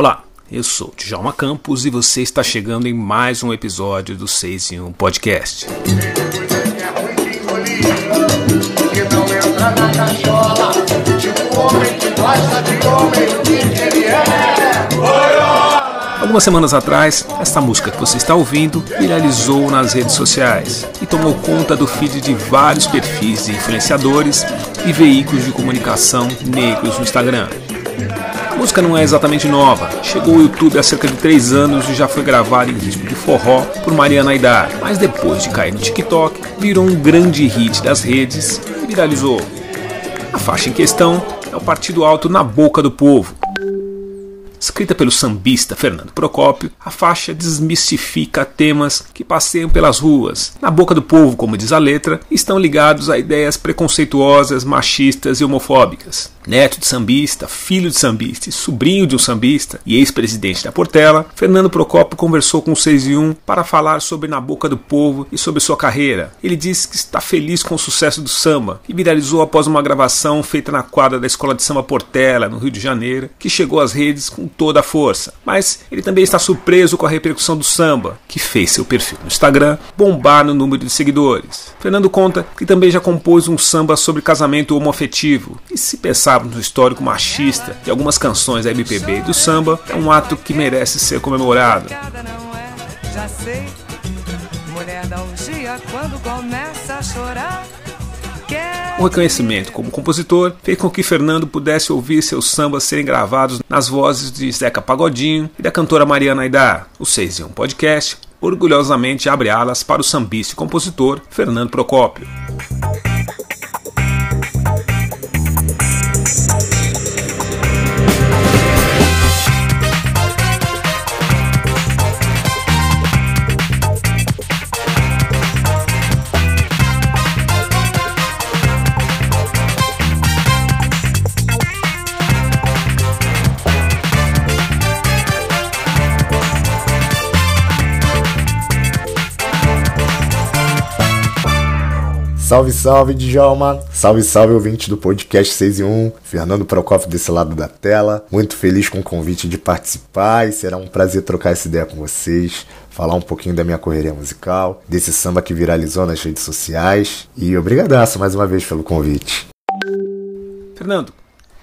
Olá, eu sou Djalma Campos e você está chegando em mais um episódio do 6 em 1 Podcast. Algumas semanas atrás, esta música que você está ouvindo viralizou nas redes sociais e tomou conta do feed de vários perfis de influenciadores e veículos de comunicação negros no Instagram. Música não é exatamente nova, chegou ao YouTube há cerca de 3 anos e já foi gravada em ritmo de forró por Mariana Aidar, mas depois de cair no TikTok, virou um grande hit das redes e viralizou. A faixa em questão é o Partido Alto na Boca do Povo, Escrita pelo sambista Fernando Procópio, a faixa desmistifica temas que passeiam pelas ruas, na boca do povo, como diz a letra, estão ligados a ideias preconceituosas, machistas e homofóbicas. Neto de sambista, filho de sambista e sobrinho de um sambista e ex-presidente da Portela, Fernando Procópio conversou com o 6 e 1 para falar sobre Na Boca do Povo e sobre sua carreira. Ele disse que está feliz com o sucesso do samba, que viralizou após uma gravação feita na quadra da Escola de Samba Portela, no Rio de Janeiro, que chegou às redes com toda a força. Mas ele também está surpreso com a repercussão do samba, que fez seu perfil no Instagram bombar no número de seguidores. Fernando conta que também já compôs um samba sobre casamento homoafetivo, e se pensar no histórico machista de algumas canções da MPB e do samba, é um ato que merece ser comemorado. O reconhecimento como compositor fez com que Fernando pudesse ouvir seus sambas serem gravados nas vozes de Zeca Pagodinho e da cantora Mariana Aidar. O 6 em 1 Podcast orgulhosamente abre alas para o sambista e compositor Fernando Procópio. Salve, salve, Djalma. Salve, salve, ouvinte do podcast 6 e 1. Fernando Procófio desse lado da tela. Muito feliz com o convite de participar e será um prazer trocar essa ideia com vocês. Falar um pouquinho da minha correria musical, desse samba que viralizou nas redes sociais. E obrigadaço mais uma vez pelo convite. Fernando,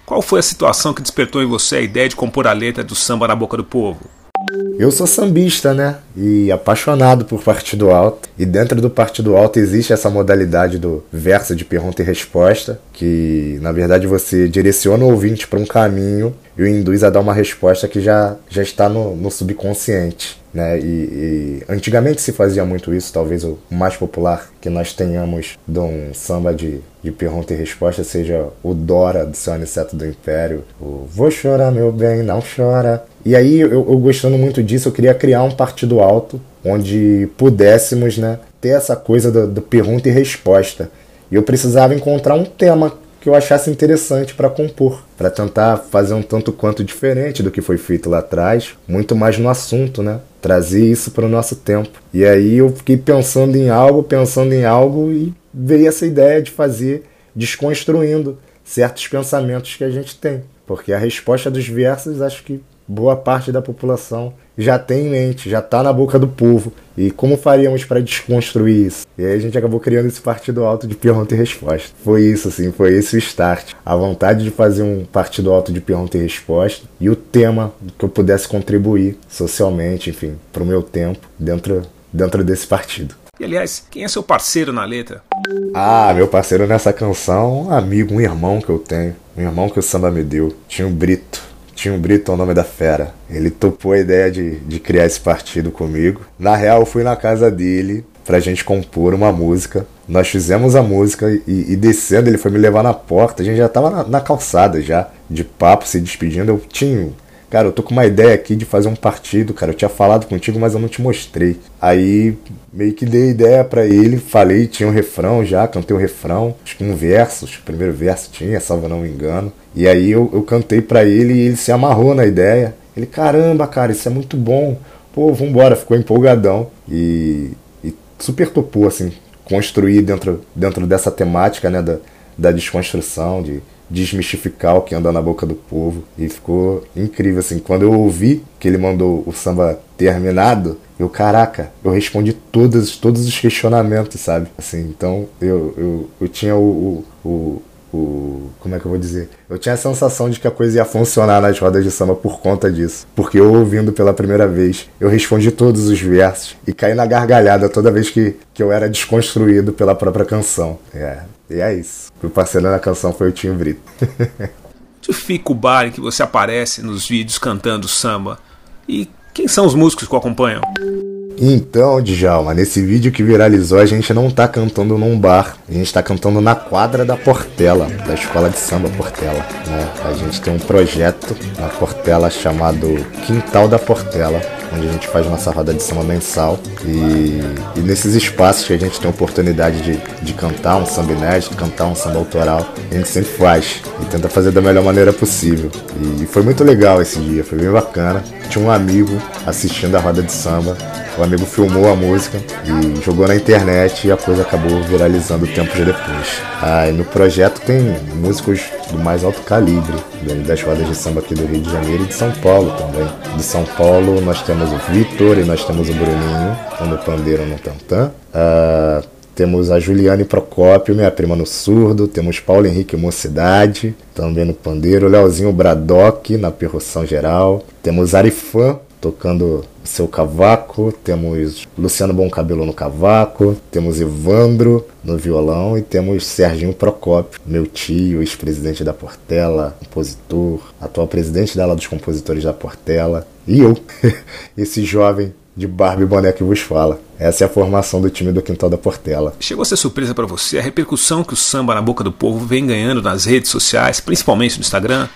qual foi a situação que despertou em você a ideia de compor a letra do samba na boca do povo? Eu sou sambista, né? E apaixonado por Partido Alto. E dentro do Partido Alto existe essa modalidade do verso de pergunta e resposta, que na verdade você direciona o ouvinte para um caminho e o induz a dar uma resposta que já, já está no, no subconsciente. Né? E, e, antigamente se fazia muito isso, talvez o mais popular que nós tenhamos de um samba de, de pergunta e resposta seja o Dora do seu Aniceto do Império, o Vou chorar meu bem, não chora. E aí eu, eu gostando muito disso, eu queria criar um partido alto onde pudéssemos né, ter essa coisa do, do pergunta e resposta. E eu precisava encontrar um tema que eu achasse interessante para compor, para tentar fazer um tanto quanto diferente do que foi feito lá atrás, muito mais no assunto, né? Trazer isso para o nosso tempo. E aí eu fiquei pensando em algo, pensando em algo e veio essa ideia de fazer desconstruindo certos pensamentos que a gente tem, porque a resposta dos versos acho que boa parte da população já tem em mente, já está na boca do povo. E como faríamos para desconstruir isso? E aí a gente acabou criando esse partido alto de pergunta e resposta. Foi isso, assim, foi esse o start. A vontade de fazer um partido alto de pergunta e resposta e o tema que eu pudesse contribuir socialmente, enfim, para o meu tempo dentro, dentro desse partido. E aliás, quem é seu parceiro na letra? Ah, meu parceiro nessa canção, um amigo, um irmão que eu tenho. Um irmão que o samba me deu. Tinha um Brito. Tinha um Brito, o nome da fera. Ele topou a ideia de, de criar esse partido comigo. Na real, eu fui na casa dele pra gente compor uma música. Nós fizemos a música e, e descendo, ele foi me levar na porta. A gente já tava na, na calçada já, de papo, se despedindo. Eu tinha Cara, eu tô com uma ideia aqui de fazer um partido, cara. Eu tinha falado contigo, mas eu não te mostrei. Aí meio que dei ideia para ele, falei, tinha um refrão já, cantei o um refrão, acho que um verso, acho que o primeiro verso tinha, salvo não me engano. E aí eu, eu cantei para ele e ele se amarrou na ideia. Ele, caramba, cara, isso é muito bom. Pô, vambora, ficou empolgadão. E, e super topou, assim, construir dentro, dentro dessa temática, né, da, da desconstrução, de desmistificar o que anda na boca do povo. E ficou incrível, assim. Quando eu ouvi que ele mandou o samba terminado, eu, caraca, eu respondi todos, todos os questionamentos, sabe? Assim, então eu, eu, eu tinha o, o, o o. Como é que eu vou dizer? Eu tinha a sensação de que a coisa ia funcionar nas rodas de samba por conta disso. Porque eu ouvindo pela primeira vez, eu respondi todos os versos e caí na gargalhada toda vez que, que eu era desconstruído pela própria canção. É, e é isso. O parceiro na canção foi o Tim Brito. Onde fica o bar em que você aparece nos vídeos cantando samba? E quem são os músicos que o acompanham? Então, Djalma, nesse vídeo que viralizou, a gente não tá cantando num bar, a gente tá cantando na quadra da Portela, da escola de samba Portela. Né? A gente tem um projeto na Portela chamado Quintal da Portela, onde a gente faz nossa roda de samba mensal. E, e nesses espaços que a gente tem a oportunidade de, de cantar um samba inédito, cantar um samba autoral, a gente sempre faz e tenta fazer da melhor maneira possível. E, foi muito legal esse dia, foi bem bacana. Tinha um amigo assistindo a roda de samba o amigo filmou a música e jogou na internet e a coisa acabou viralizando tempos depois. Ah, no projeto tem músicos do mais alto calibre, das rodas de samba aqui do Rio de Janeiro e de São Paulo também. De São Paulo nós temos o Vitor e nós temos o Bruninho, no pandeiro no tantã. Ah, temos a Juliane Procópio, minha prima no surdo. Temos Paulo Henrique Mocidade, também no pandeiro. Leozinho Bradock, na percussão geral. Temos Arifã, tocando seu cavaco, temos Luciano Bom Cabelo no cavaco, temos Evandro no violão e temos Serginho Procópio, meu tio, ex-presidente da Portela, compositor, atual presidente da ala dos compositores da Portela, e eu, esse jovem de Barbie Boné que vos fala. Essa é a formação do time do Quintal da Portela. Chegou a ser surpresa para você a repercussão que o samba na boca do povo vem ganhando nas redes sociais, principalmente no Instagram?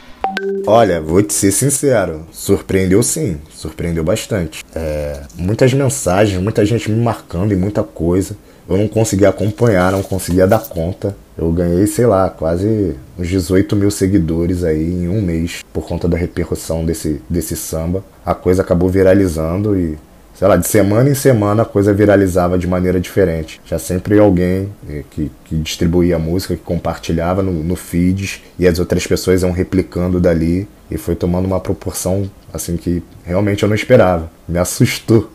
Olha, vou te ser sincero, surpreendeu sim, surpreendeu bastante. É, muitas mensagens, muita gente me marcando e muita coisa. Eu não conseguia acompanhar, não conseguia dar conta. Eu ganhei, sei lá, quase uns 18 mil seguidores aí em um mês por conta da repercussão desse, desse samba. A coisa acabou viralizando e sei lá, de semana em semana a coisa viralizava de maneira diferente. Já sempre alguém eh, que, que distribuía a música, que compartilhava no, no feeds e as outras pessoas iam replicando dali e foi tomando uma proporção assim que realmente eu não esperava. Me assustou.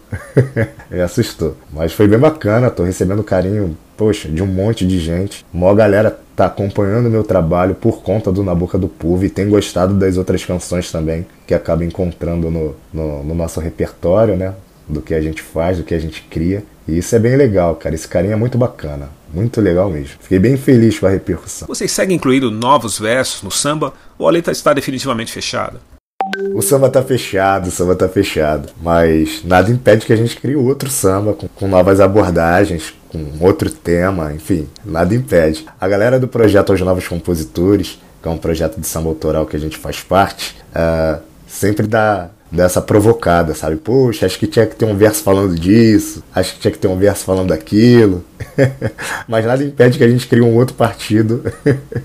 Me assustou. Mas foi bem bacana, tô recebendo carinho, poxa, de um monte de gente. Uma galera tá acompanhando meu trabalho por conta do Na Boca do Povo e tem gostado das outras canções também que acaba encontrando no, no, no nosso repertório, né? Do que a gente faz, do que a gente cria. E isso é bem legal, cara. Esse carinha é muito bacana. Muito legal mesmo. Fiquei bem feliz com a repercussão. Vocês seguem incluindo novos versos no samba ou a letra está definitivamente fechada? O samba tá fechado, o samba tá fechado. Mas nada impede que a gente crie outro samba com, com novas abordagens, com outro tema, enfim, nada impede. A galera do projeto Aos Novos Compositores, que é um projeto de samba autoral que a gente faz parte, uh, sempre dá dessa provocada, sabe? Poxa, acho que tinha que ter um verso falando disso, acho que tinha que ter um verso falando daquilo. Mas nada impede que a gente crie um outro partido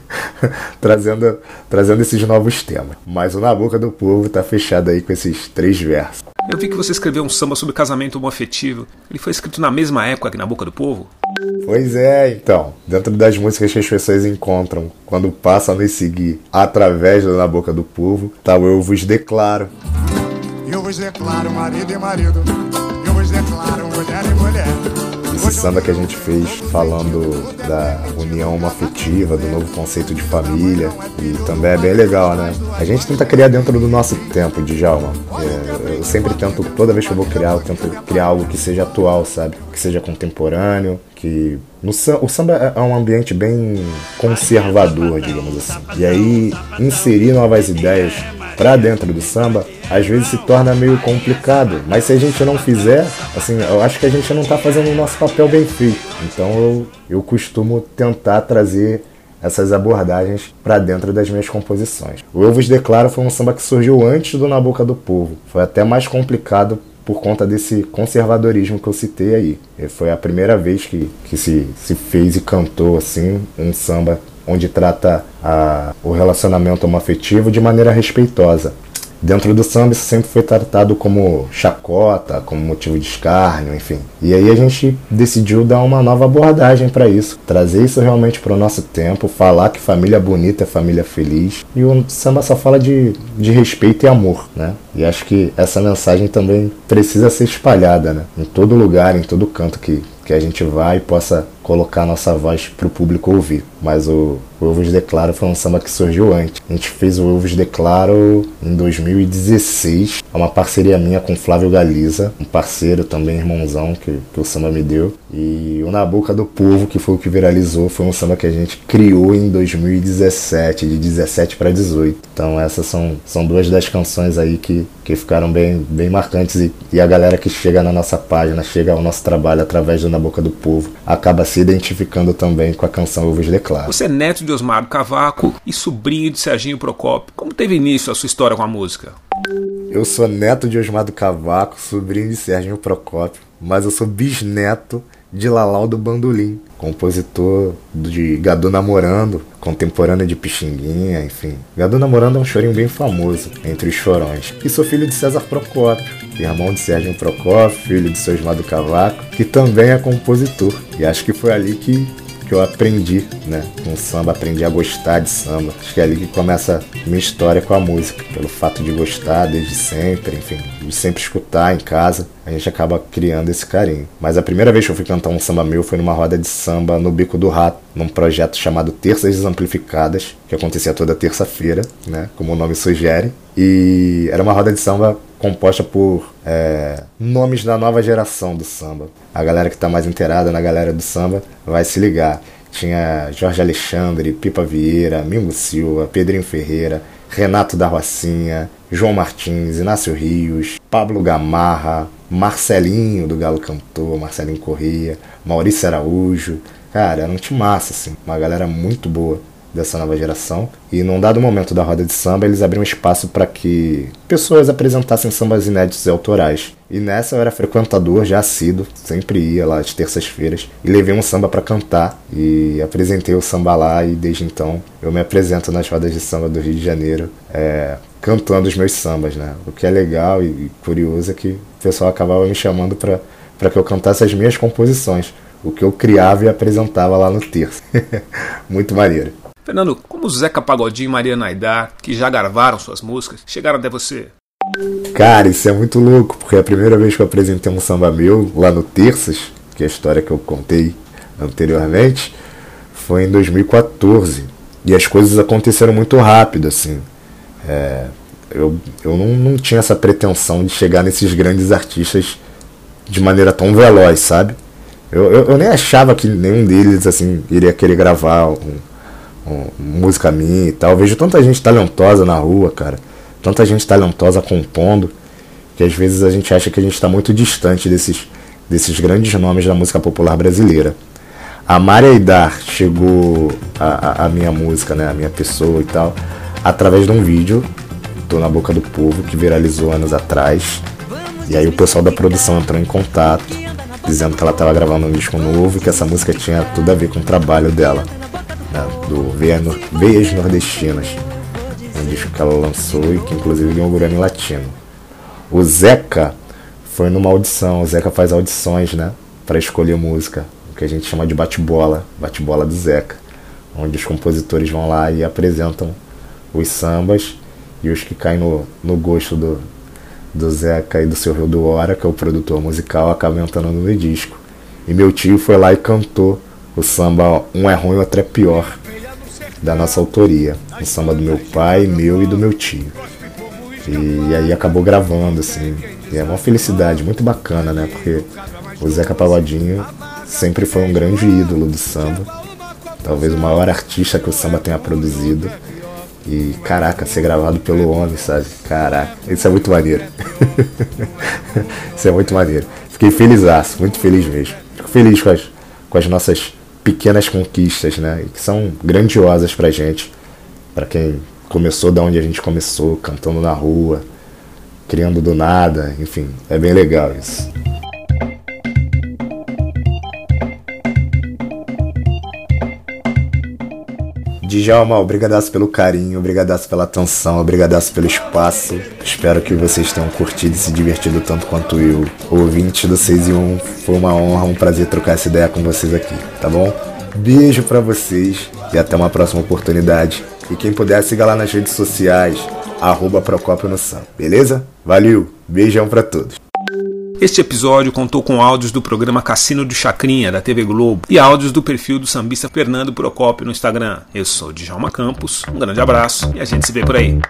trazendo, trazendo esses novos temas. Mas o Na Boca do Povo tá fechado aí com esses três versos. Eu vi que você escreveu um samba sobre casamento homoafetivo. Ele foi escrito na mesma época que Na Boca do Povo? Pois é, então. Dentro das músicas que as pessoas encontram quando passam a nos seguir através do Na Boca do Povo, tá o Eu Vos Declaro eu vos declaro marido e marido, eu vos declaro mulher e mulher. Esse samba que a gente fez falando da união afetiva, do novo conceito de família, e também é bem legal, né? A gente tenta criar dentro do nosso tempo, Djalma. É, eu sempre tento, toda vez que eu vou criar, eu tento criar algo que seja atual, sabe? Que seja contemporâneo, que no, o samba é, é um ambiente bem conservador, digamos assim. E aí inserir novas ideias para dentro do samba, às vezes se torna meio complicado. Mas se a gente não fizer, assim, eu acho que a gente não está fazendo o nosso papel bem feito. Então eu, eu costumo tentar trazer essas abordagens para dentro das minhas composições. O Eu Vos Declaro foi um samba que surgiu antes do Na Boca do Povo. Foi até mais complicado por conta desse conservadorismo que eu citei aí. E foi a primeira vez que, que se, se fez e cantou assim um samba onde trata a, o relacionamento homoafetivo de maneira respeitosa. Dentro do samba isso sempre foi tratado como chacota, como motivo de escárnio, enfim. E aí a gente decidiu dar uma nova abordagem para isso, trazer isso realmente para o nosso tempo, falar que família bonita é família feliz. E o samba só fala de, de respeito e amor, né? E acho que essa mensagem também precisa ser espalhada, né? Em todo lugar, em todo canto que, que a gente vai e possa colocar nossa voz para o público ouvir. Mas o, o Eu Vos Declaro foi um samba que surgiu antes. A gente fez o Eu Vos Declaro em 2016. É uma parceria minha com Flávio Galiza, um parceiro também, irmãozão, que, que o samba me deu. E o Na Boca do Povo, que foi o que viralizou, foi um samba que a gente criou em 2017, de 17 para 18. Então essas são, são duas das canções aí que, que ficaram bem, bem marcantes. E, e a galera que chega na nossa página, chega ao nosso trabalho através do Na Boca do Povo, acaba se identificando também com a canção Eu Vos Declaro. Você é neto de Osmar Cavaco e sobrinho de Serginho Procópio. Como teve início a sua história com a música? Eu sou neto de Osmar Cavaco, sobrinho de Serginho Procópio, mas eu sou bisneto de Lalau do Bandolim, compositor de Gadu Namorando, contemporâneo de Pixinguinha, enfim. Gadu Namorando é um chorinho bem famoso entre os chorões. E sou filho de César Procópio, irmão de Sérgio Procópio, filho de seu Osmar Cavaco, que também é compositor. E acho que foi ali que que eu aprendi, né, com samba, aprendi a gostar de samba. Acho que é ali que começa minha história com a música, pelo fato de gostar desde sempre, enfim, de sempre escutar em casa, a gente acaba criando esse carinho. Mas a primeira vez que eu fui cantar um samba meu foi numa roda de samba no Bico do Rato, num projeto chamado Terças Desamplificadas, que acontecia toda terça-feira, né, como o nome sugere. E era uma roda de samba composta por é, nomes da nova geração do samba. A galera que está mais inteirada na galera do samba vai se ligar. Tinha Jorge Alexandre, Pipa Vieira, Mingo Silva, Pedrinho Ferreira, Renato da Rocinha, João Martins, Inácio Rios, Pablo Gamarra, Marcelinho do Galo Cantor, Marcelinho Corrêa, Maurício Araújo. Cara, era um time massa, assim, uma galera muito boa dessa nova geração. E num dado momento da roda de samba, eles abriram espaço para que pessoas apresentassem sambas inéditos e autorais. E nessa eu era frequentador, já assíduo, sempre ia lá às terças-feiras e levei um samba para cantar e apresentei o samba lá e desde então eu me apresento nas rodas de samba do Rio de Janeiro, é, cantando os meus sambas, né? O que é legal e curioso é que o pessoal acabava me chamando para que eu cantasse as minhas composições, o que eu criava e apresentava lá no terço. Muito maneiro. Fernando, como Zeca Pagodinho e Maria Naidar, que já gravaram suas músicas, chegaram até você? Cara, isso é muito louco, porque a primeira vez que eu apresentei um samba meu lá no Terças, que é a história que eu contei anteriormente, foi em 2014. E as coisas aconteceram muito rápido, assim. É, eu eu não, não tinha essa pretensão de chegar nesses grandes artistas de maneira tão veloz, sabe? Eu, eu, eu nem achava que nenhum deles, assim, iria querer gravar um, música minha e tal. Eu vejo tanta gente talentosa na rua, cara. Tanta gente talentosa compondo, que às vezes a gente acha que a gente está muito distante desses, desses grandes nomes da música popular brasileira. A Maria Idar chegou a, a, a, minha música, né, a minha pessoa e tal, através de um vídeo, Tô na Boca do Povo, que viralizou anos atrás. E aí o pessoal da produção entrou em contato, dizendo que ela estava gravando um disco novo e que essa música tinha tudo a ver com o trabalho dela do Veias Nordestinas, um disco que ela lançou e que inclusive ganhou o Grammy Latino. O Zeca foi numa audição, o Zeca faz audições, né, para escolher música, o que a gente chama de bate-bola, bate-bola do Zeca, onde os compositores vão lá e apresentam os sambas e os que caem no, no gosto do, do Zeca e do seu Rio do Hora, que é o produtor musical, acabam entrando no disco. E meu tio foi lá e cantou o samba Um é Ruim, Outro é Pior, da nossa autoria. O samba do meu pai, meu e do meu tio. E, aí acabou gravando, assim. E é uma felicidade muito bacana, né? Porque o Zeca Pagodinho sempre foi um grande ídolo do samba. Talvez o maior artista que o samba tenha produzido. E caraca, ser gravado pelo homem, sabe? Caraca, isso é muito maneiro. isso é muito maneiro. Fiquei feliz, muito feliz mesmo. Fico feliz com as, com as nossas pequenas conquistas, né? E que são grandiosas pra gente, para quem começou da onde a gente começou, cantando na rua, criando do nada, enfim, é bem legal isso. Djalma, obrigadaço pelo carinho, obrigadaço pela atenção, obrigadaço pelo espaço. Espero que vocês tenham curtido e se divertido tanto quanto eu. Ouvinte do 6 e 1, foi uma honra, um prazer trocar essa ideia com vocês aqui, tá bom? Beijo para vocês e até uma próxima oportunidade. E quem puder, siga lá nas redes sociais, arroba Procópio no Sam, beleza? Valeu, beijão para todos. Este episódio contou com áudios do programa Cassino de Chacrinha, da TV Globo, e áudios do perfil do sambista Fernando Procópio no Instagram. Eu sou Djalma Campos, um grande abraço e a gente se vê por aí.